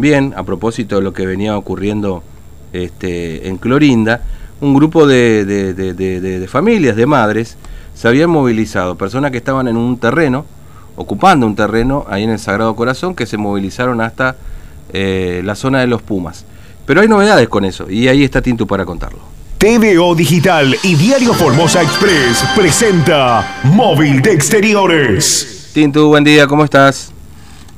Bien, a propósito de lo que venía ocurriendo este, en Clorinda, un grupo de, de- de- de- de- de familias, de madres, se habían movilizado, personas que estaban en un terreno, ocupando un terreno ahí en el Sagrado Corazón, que se movilizaron hasta eh, la zona de los Pumas. Pero hay novedades con eso, y ahí está Tintu para contarlo. TVO Digital y Diario Formosa Express presenta Móvil de Exteriores. Tintu, buen día, ¿cómo estás?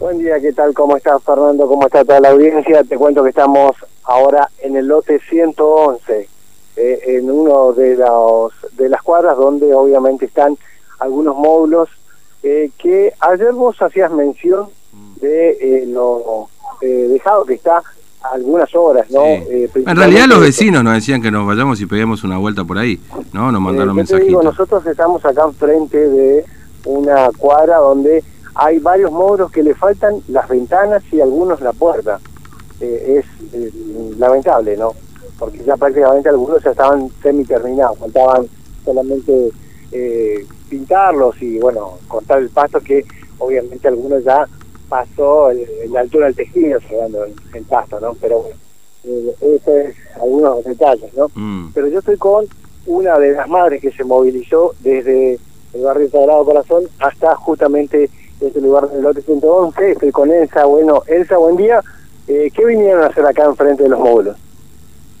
Buen día, ¿qué tal? ¿Cómo estás, Fernando? ¿Cómo está toda la audiencia? Te cuento que estamos ahora en el lote 111, eh, en uno de, los, de las cuadras donde obviamente están algunos módulos eh, que ayer vos hacías mención de eh, lo eh, dejado que está algunas horas, ¿no? Sí. Eh, En realidad los vecinos nos decían que nos vayamos y peguemos una vuelta por ahí, ¿no? Nos mandaron digo, mensajitos. nosotros estamos acá enfrente de una cuadra donde hay varios módulos que le faltan las ventanas y algunos la puerta. Eh, es eh, lamentable, ¿no? Porque ya prácticamente algunos ya estaban semi-terminados, faltaban solamente eh, pintarlos y, bueno, cortar el pasto que obviamente algunos ya pasó el- la altura del tejido, el, el pasto, ¿no? Pero bueno, eh, eso es algunos detalles, ¿no? Mm. pero yo estoy con una de las madres que se movilizó desde el barrio Sagrado Corazón hasta justamente este lugar del lote 111. Estoy con Elsa. Bueno, Elsa, buen día. Eh, ¿Qué vinieron a hacer acá enfrente de los módulos?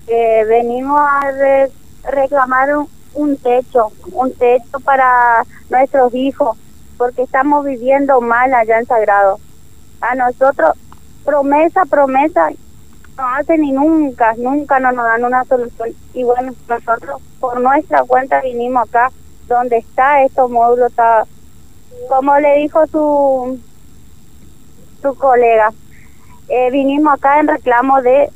Eh, venimos a re- reclamar un, un techo, un techo para nuestros hijos, porque estamos viviendo mal allá en Sagrado. A nosotros, promesa, promesa, no hacen y nunca, nunca no nos dan una solución. Y bueno, nosotros por nuestra cuenta vinimos acá, donde está estos módulos, está, como le dijo su, su colega, eh, vinimos acá en reclamo de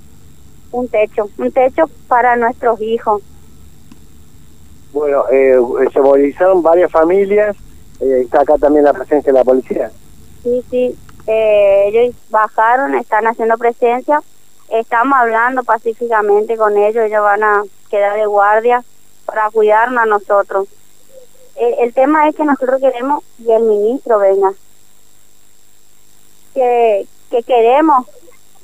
un techo, un techo para nuestros hijos. Bueno, eh, se movilizaron varias familias. eh, está acá también la presencia de la policía. Sí, sí, eh, ellos bajaron, están haciendo presencia, estamos hablando pacíficamente con ellos, ellos van a quedar de guardia para cuidarnos a nosotros. El, el tema es que nosotros queremos que el ministro venga, que, que queremos,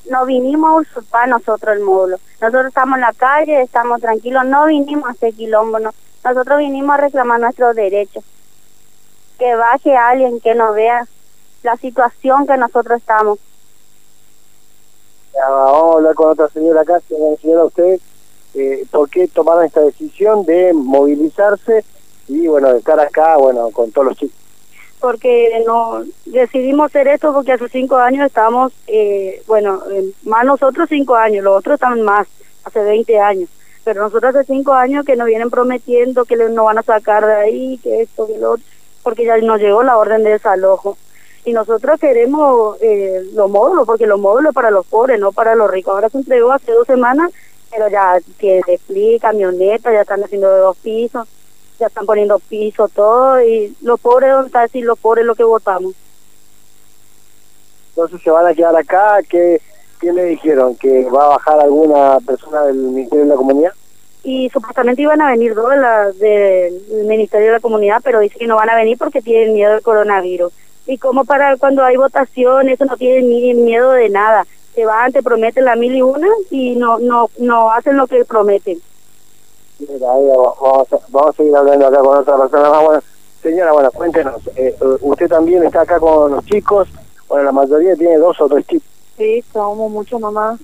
no vinimos a usurpar nosotros el módulo. Nosotros estamos en la calle, estamos tranquilos, no vinimos a hacer quilombo, no. nosotros vinimos a reclamar nuestros derechos. Que baje alguien que nos vea la situación que nosotros estamos. Vamos a hablar con otra señora acá, señora, señora usted, eh, ¿por qué tomaron esta decisión de movilizarse y, bueno, de estar acá, bueno, con todos los chicos? porque no decidimos hacer esto porque hace cinco años estamos, eh, bueno, eh, más nosotros cinco años, los otros están más, hace 20 años, pero nosotros hace cinco años que nos vienen prometiendo que nos van a sacar de ahí, que esto, que lo otro, porque ya nos llegó la orden de desalojo. Y nosotros queremos eh, los módulos, porque los módulos para los pobres, no para los ricos. Ahora se entregó hace dos semanas, pero ya tiene split, camioneta, ya están haciendo de dos pisos ya están poniendo piso, todo, y los pobres, ¿dónde está decir los pobres lo que votamos? Entonces se van a quedar acá, ¿qué, qué le dijeron? ¿Que va a bajar alguna persona del Ministerio de la Comunidad? Y supuestamente iban a venir dos de la- del Ministerio de la Comunidad, pero dice que no van a venir porque tienen miedo del coronavirus. Y como para cuando hay votaciones, eso no tienen ni miedo de nada. Se van, te prometen la mil y una y no, no, no hacen lo que prometen. Vamos, vamos a seguir hablando acá con otra persona más. Bueno, señora, bueno, cuéntenos, eh, usted también está acá con los chicos, bueno, la mayoría tiene dos o tres chicos. Sí, somos muchos mamás.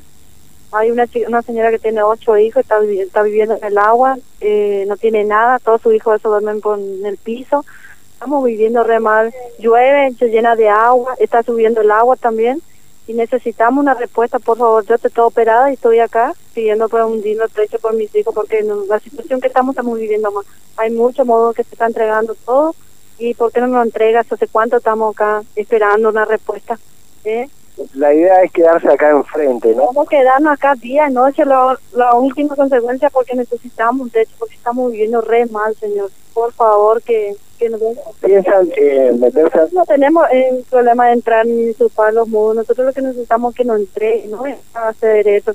Hay una una señora que tiene ocho hijos, está, está viviendo en el agua, eh, no tiene nada, todos sus hijos se duermen por en el piso. Estamos viviendo re mal. Llueve, se llena de agua, está subiendo el agua también. Y necesitamos una respuesta, por favor. Yo estoy toda operada y estoy acá pidiendo por un digno techo por mis hijos, porque la situación que estamos, estamos viviendo mal. Hay muchos modos que se está entregando todo. ¿Y por qué no nos entregas? ¿Hace cuánto estamos acá esperando una respuesta? ¿Eh? La idea es quedarse acá enfrente, ¿no? Vamos a quedarnos acá día y noche, la, la última consecuencia porque necesitamos un techo, porque estamos viviendo re mal, señor. Por favor, que, que nos den- ¿Piensan que meterse No tenemos el problema de entrar ni supar los muros, nosotros lo que necesitamos es que nos entreguen, no es hacer eso.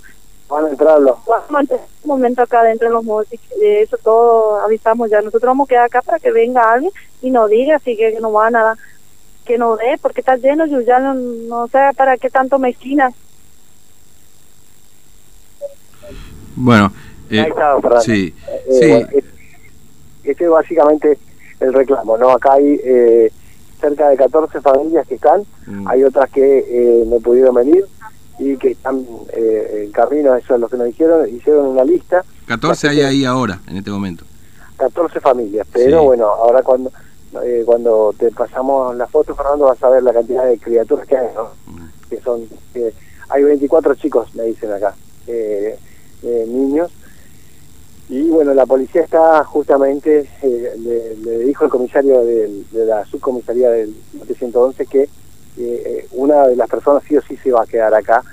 van a entrar los... Vamos a mantener un momento acá dentro de los muros, y que de eso todo avisamos ya. Nosotros vamos a quedar acá para que venga alguien y nos diga si que, que nos van a que nos dé, porque está lleno, yo ya no, no sé para qué tanto mezquina. Bueno, eh, Ahí está, Fernando. sí, Eh, sí. Este es básicamente el reclamo, ¿no? Acá hay eh, cerca de 14 familias que están, Mm. hay otras que eh, no pudieron venir y que están eh, en camino, eso es lo que nos dijeron, hicieron una lista, 14 hay ahí ahora, en este momento. 14 familias, pero Sí. bueno, ahora cuando eh, cuando te pasamos las fotos, Fernando, vas a ver la cantidad de criaturas que hay, ¿no? Mm. que son, eh, hay 24 chicos, me dicen acá, eh, eh, niños, y bueno, la policía está justamente, eh, le, le dijo el comisario de, la subcomisaría del 711 que eh, una de las personas sí o sí se va a quedar acá,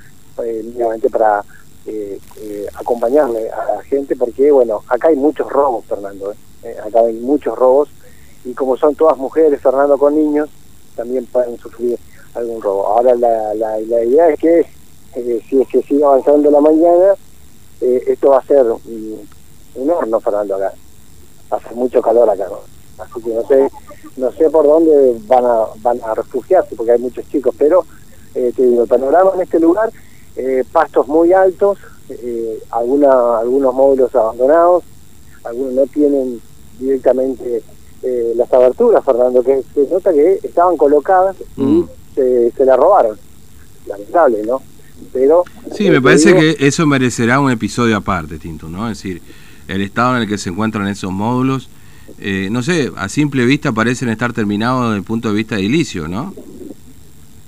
eh, mínimamente para eh, eh, acompañarle a la gente, porque bueno, acá hay muchos robos, Fernando, ¿eh? Eh, acá hay muchos robos, y como son todas mujeres, Fernando, con niños, también pueden sufrir algún robo. Ahora la, la, idea es que eh, si que sigue avanzando la mañana, eh, esto va a ser un horno, Fernando, acá. Hacer mucho calor acá, ¿no? Así que no sé, no sé por dónde van a, van a refugiarse, porque hay muchos chicos, pero eh, te digo, el panorama en este lugar, eh, pastos muy altos, eh, alguna, algunos módulos abandonados, algunos no tienen directamente eh, las aberturas, Fernando, que se nota que estaban colocadas y Mm. se, se la robaron. Lamentable, ¿no? Pero... Sí, eh, me parece digo, que eso merecerá un episodio aparte, Tinto, ¿no? Es decir, el estado en el que se encuentran esos módulos, eh, no sé, a simple vista parecen estar terminados desde el punto de vista edilicio, ¿no?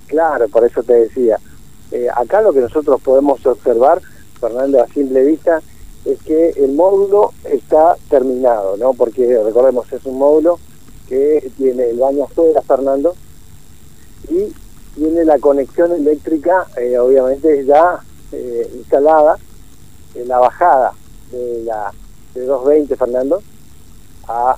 Claro, por eso te decía. Eh, acá lo que nosotros podemos observar, Fernando, a simple vista, es que el módulo está terminado, ¿no? Porque recordemos, es un módulo que tiene el baño afuera, Fernando, y tiene la conexión eléctrica, eh, obviamente ya eh, instalada en la bajada de la de 220, Fernando, a,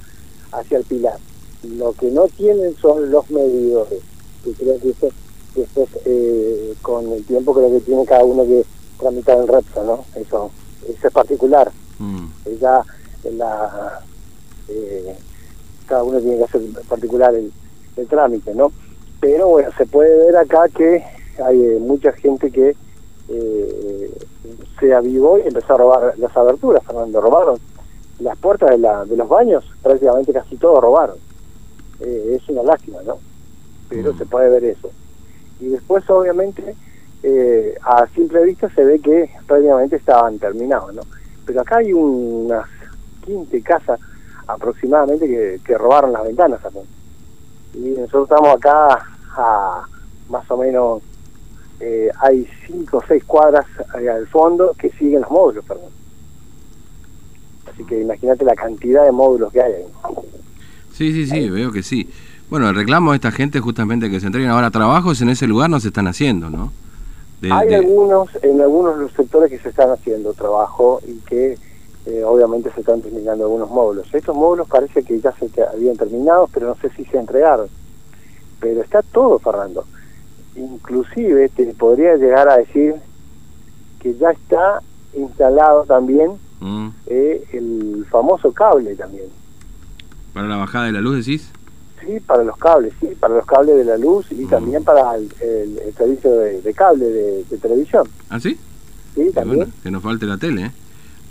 hacia el pilar. Lo que no tienen son los medidores, que creo que eso, después eh, con el tiempo creo que tiene cada uno que tramitar en Repsa, ¿no? Eso, eso es particular. Mm. Ya la eh, cada uno tiene que hacer particular el, el trámite, ¿no? Pero bueno, se puede ver acá que hay eh, mucha gente que eh, se avivó y empezó a robar las aberturas, Fernando, robaron las puertas de, la, de los baños, prácticamente casi todos robaron. Eh, es una lástima, ¿no? Pero Mm. se puede ver eso. Y después, obviamente, eh, a simple vista se ve que prácticamente estaban terminados, ¿no? Pero acá hay unas 15 casas aproximadamente que, que robaron las ventanas también. Y nosotros estamos acá a más o menos, eh, hay 5 o 6 cuadras ahí al fondo que siguen los módulos, perdón. Así que imagínate la cantidad de módulos que hay ahí. Sí, sí, sí, veo que sí. Bueno, el reclamo de esta gente justamente que se entreguen ahora trabajos en ese lugar no se están haciendo, ¿no? De- Hay de- algunos, en algunos de los sectores que se están haciendo trabajo y que eh, obviamente se están terminando algunos módulos. Estos módulos parece que ya se habían terminado, pero no sé si se entregaron. Pero está todo, Fernando. Inclusive te podría llegar a decir que ya está instalado también Mm. eh, el famoso cable también. Para la bajada de la luz, decís. Sí, para los cables, sí, para los cables de la luz y Mm. también para el, el- el servicio de, de cable de, de televisión. ¿Ah, sí? Sí, también. bueno, que nos falte la tele, ¿eh?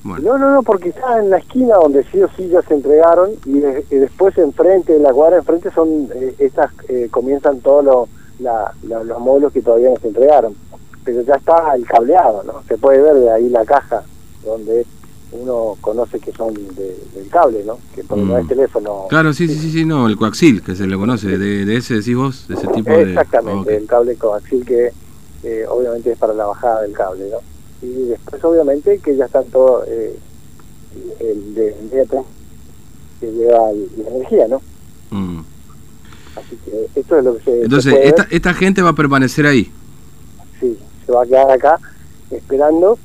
Bueno. No, no, no, porque está en la esquina donde sí o sí ya se entregaron y, de- y después enfrente, en la cuadra enfrente son eh, estas, eh, comienzan todos lo- la- la- los módulos que todavía no se entregaron. Pero ya está el cableado, ¿no? Se puede ver de ahí la caja donde uno conoce que son de- del cable, ¿no? Que por no Mm. es teléfono. Claro, sí, sí, sí, sí, no, el coaxil, que se le conoce, de, de ese decís vos, de ese tipo de... Exactamente, el cable coaxil que eh, obviamente es para la bajada del cable, ¿no? Y después obviamente que ya están todos eh, el de Mediatek que lleva la energía, ¿no? Así que esto es lo que se, Entonces, esta, esta gente va a permanecer ahí. Sí, se va a quedar acá esperando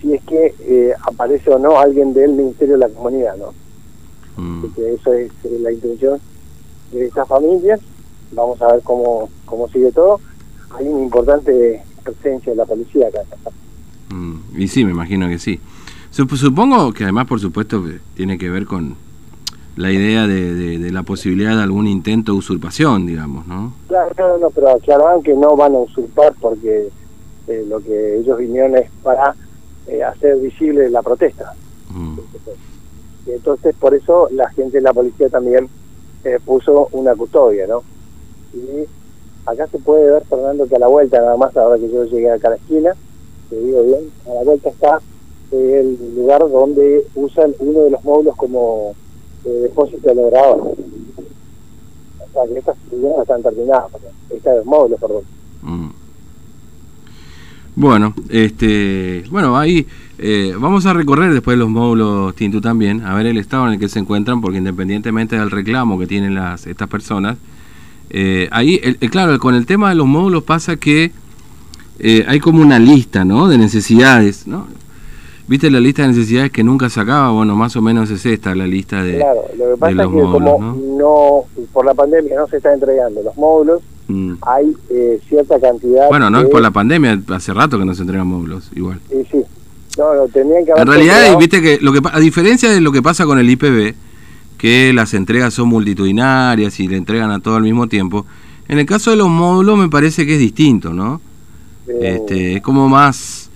si es que eh, aparece o no alguien del Ministerio de la Comunidad, ¿no? Mm. Así que eso es eh, la intención de estas familias. Vamos a ver cómo, cómo sigue todo. Hay una importante presencia de la policía acá. Mm, Y sí, me imagino que sí. Sup- Supongo que además, por supuesto, que tiene que ver con la idea de, de- de la posibilidad de algún intento de usurpación, digamos, ¿no? Claro, no, no, pero aclaraban que no van a usurpar porque eh, lo que ellos vinieron es para eh, hacer visible la protesta. Mm. Y entonces por eso la gente de la policía también eh, puso una custodia, ¿no? Y acá se puede ver, Fernando, que a la vuelta nada más, ahora que yo llegué acá a la esquina, te digo bien, a la vuelta está el lugar donde usan uno de los módulos como eh. O sea, que estas viviendas están terminadas, estos módulos, perdón. Mm. Bueno, este, bueno, ahí eh, vamos a recorrer después los módulos Tintu también, a ver el estado en el que se encuentran, porque independientemente del reclamo que tienen las estas personas, eh, ahí, el- el- claro, con el tema de los módulos pasa que eh, hay como una lista, ¿no? De necesidades, ¿no? ¿Viste la lista de necesidades que nunca se acaba? Bueno, más o menos es esta la lista de... Claro, lo que pasa los es que módulos, como ¿no? ¿no? por la pandemia no se están entregando los módulos, Mm. hay eh, cierta cantidad Bueno, no de... es por la pandemia, hace rato que no se entregan módulos, igual. Sí, sí. No, no, tendrían que haber En realidad, entregado- viste que lo que a diferencia de lo que pasa con el IPB, que las entregas son multitudinarias y le entregan a todo al mismo tiempo, en el caso de los módulos me parece que es distinto, ¿no? eh, Este, es como más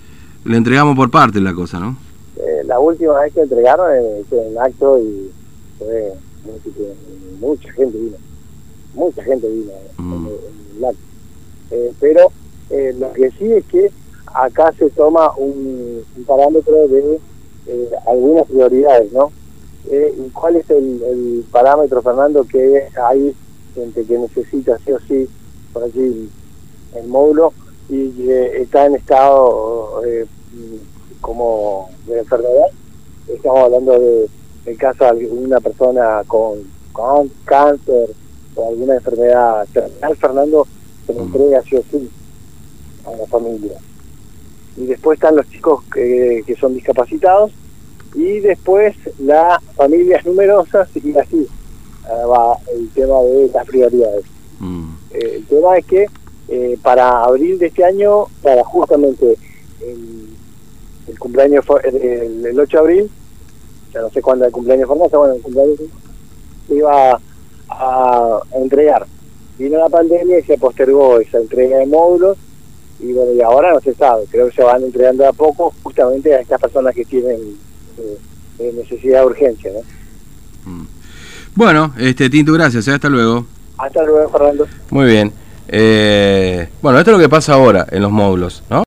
le entregamos por parte la cosa, ¿no? eh, la última vez que entregaron eh, fue en acto y fue mucha gente vino. Mucha gente vino eh, Mm. en, el acto. Eh, pero eh, lo que sí es que acá se toma un, un parámetro de algunas prioridades, ¿no? Eh, ¿Y cuál es el, el parámetro, Fernando, que hay gente que necesita sí o sí por allí el módulo y que está en estado eh, como de enfermedad? Estamos hablando de el caso de una persona con, con cáncer o alguna enfermedad terminal, Fernando, se le Mm. entrega sí o sí a la familia. Y después están los chicos que, que son discapacitados y después las familias numerosas y así ah, va el tema de las prioridades. Mm, Eh, el tema es que eh, para abril de este año, para justamente el, el cumpleaños el, el 8 de abril, ya no sé cuándo el cumpleaños Formosa, bueno, el cumpleaños se iba a, a entregar. Vino la pandemia y se postergó esa entrega de módulos y bueno, y ahora no se sabe, creo que se van entregando de a poco justamente a estas personas que tienen eh, eh, necesidad de urgencia. ¿no? mm. Bueno, este Tinto, gracias, ¿eh? hasta luego. Hasta luego, Fernando. Muy bien. Eh, bueno, esto es lo que pasa ahora en los módulos, ¿no?